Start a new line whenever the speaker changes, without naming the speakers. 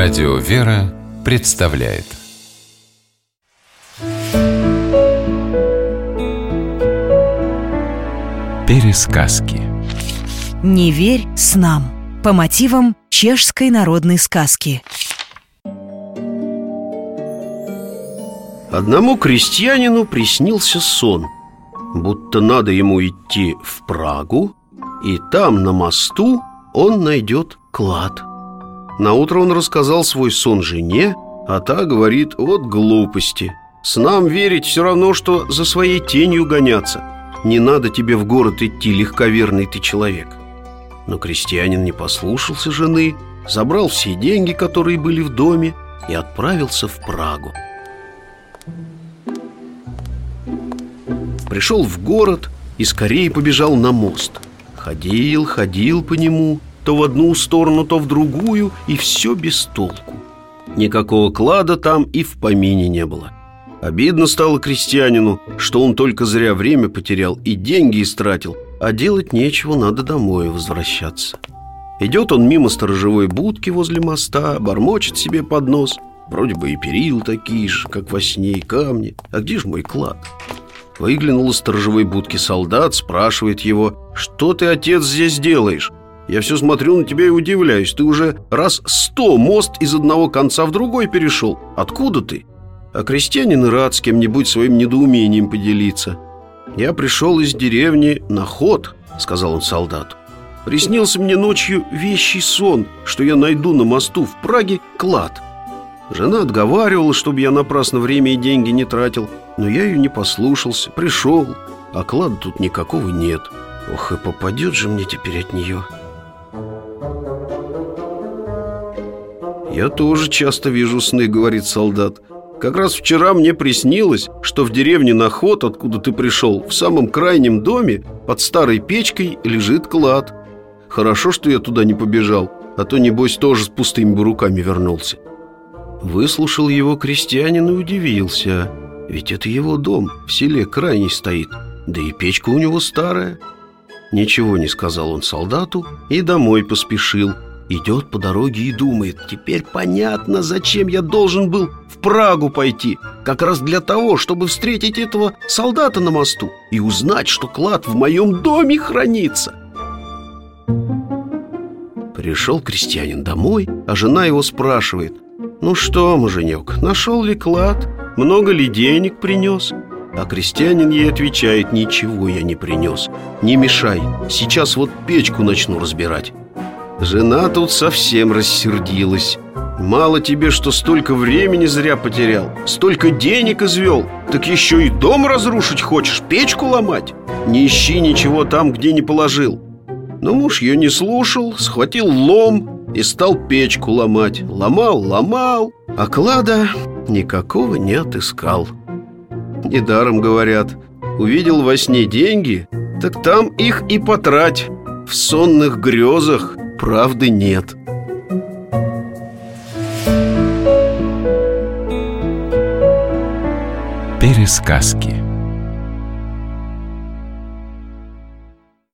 Радио «Вера» представляет Пересказки
Не верь снам по мотивам чешской народной сказки.
Одному крестьянину приснился сон, будто надо ему идти в Прагу, и там на мосту он найдет клад. На утро он рассказал свой сон жене, а та говорит от глупости. С нам верить все равно, что за своей тенью гоняться. Не надо тебе в город идти, легковерный ты человек. Но крестьянин не послушался жены, забрал все деньги, которые были в доме, и отправился в Прагу. Пришел в город и скорее побежал на мост. Ходил, ходил по нему, то в одну сторону, то в другую, и все без толку. Никакого клада там и в помине не было. Обидно стало крестьянину, что он только зря время потерял и деньги истратил, а делать нечего, надо домой возвращаться. Идет он мимо сторожевой будки возле моста, бормочет себе под нос. Вроде бы и перил такие же, как во сне, и камни. А где же мой клад? Выглянул из сторожевой будки солдат, спрашивает его, что ты, отец, здесь делаешь? Я все смотрю на тебя и удивляюсь. Ты уже раз сто мост из одного конца в другой перешел. Откуда ты? А крестьянин рад с кем-нибудь своим недоумением поделиться. Я пришел из деревни на ход, сказал он солдату. Приснился мне ночью вещий сон, что я найду на мосту в Праге клад. Жена отговаривала, чтобы я напрасно время и деньги не тратил, но я ее не послушался, пришел, а клада тут никакого нет. Ох, и попадет же мне теперь от нее. «Я тоже часто вижу сны», — говорит солдат «Как раз вчера мне приснилось, что в деревне Наход, откуда ты пришел, в самом крайнем доме, под старой печкой, лежит клад. Хорошо, что я туда не побежал, а то, небось, тоже с пустыми бы руками вернулся». Выслушал его крестьянин и удивился Ведь это его дом, в селе крайний стоит Да и печка у него старая Ничего не сказал он солдату и домой поспешил Идет по дороге и думает Теперь понятно, зачем я должен был в Прагу пойти Как раз для того, чтобы встретить этого солдата на мосту И узнать, что клад в моем доме хранится Пришел крестьянин домой, а жена его спрашивает Ну что, муженек, нашел ли клад? Много ли денег принес? А крестьянин ей отвечает Ничего я не принес Не мешай, сейчас вот печку начну разбирать Жена тут совсем рассердилась. Мало тебе, что столько времени зря потерял Столько денег извел. Так еще и дом разрушить хочешь, печку ломать? Не ищи ничего там, где не положил. Но муж ее не слушал, схватил лом И стал печку ломать. Ломал, ломал А клада никакого не отыскал. Недаром говорят Увидел во сне деньги Так там их и потрать В сонных грезах правды нет.
Пересказки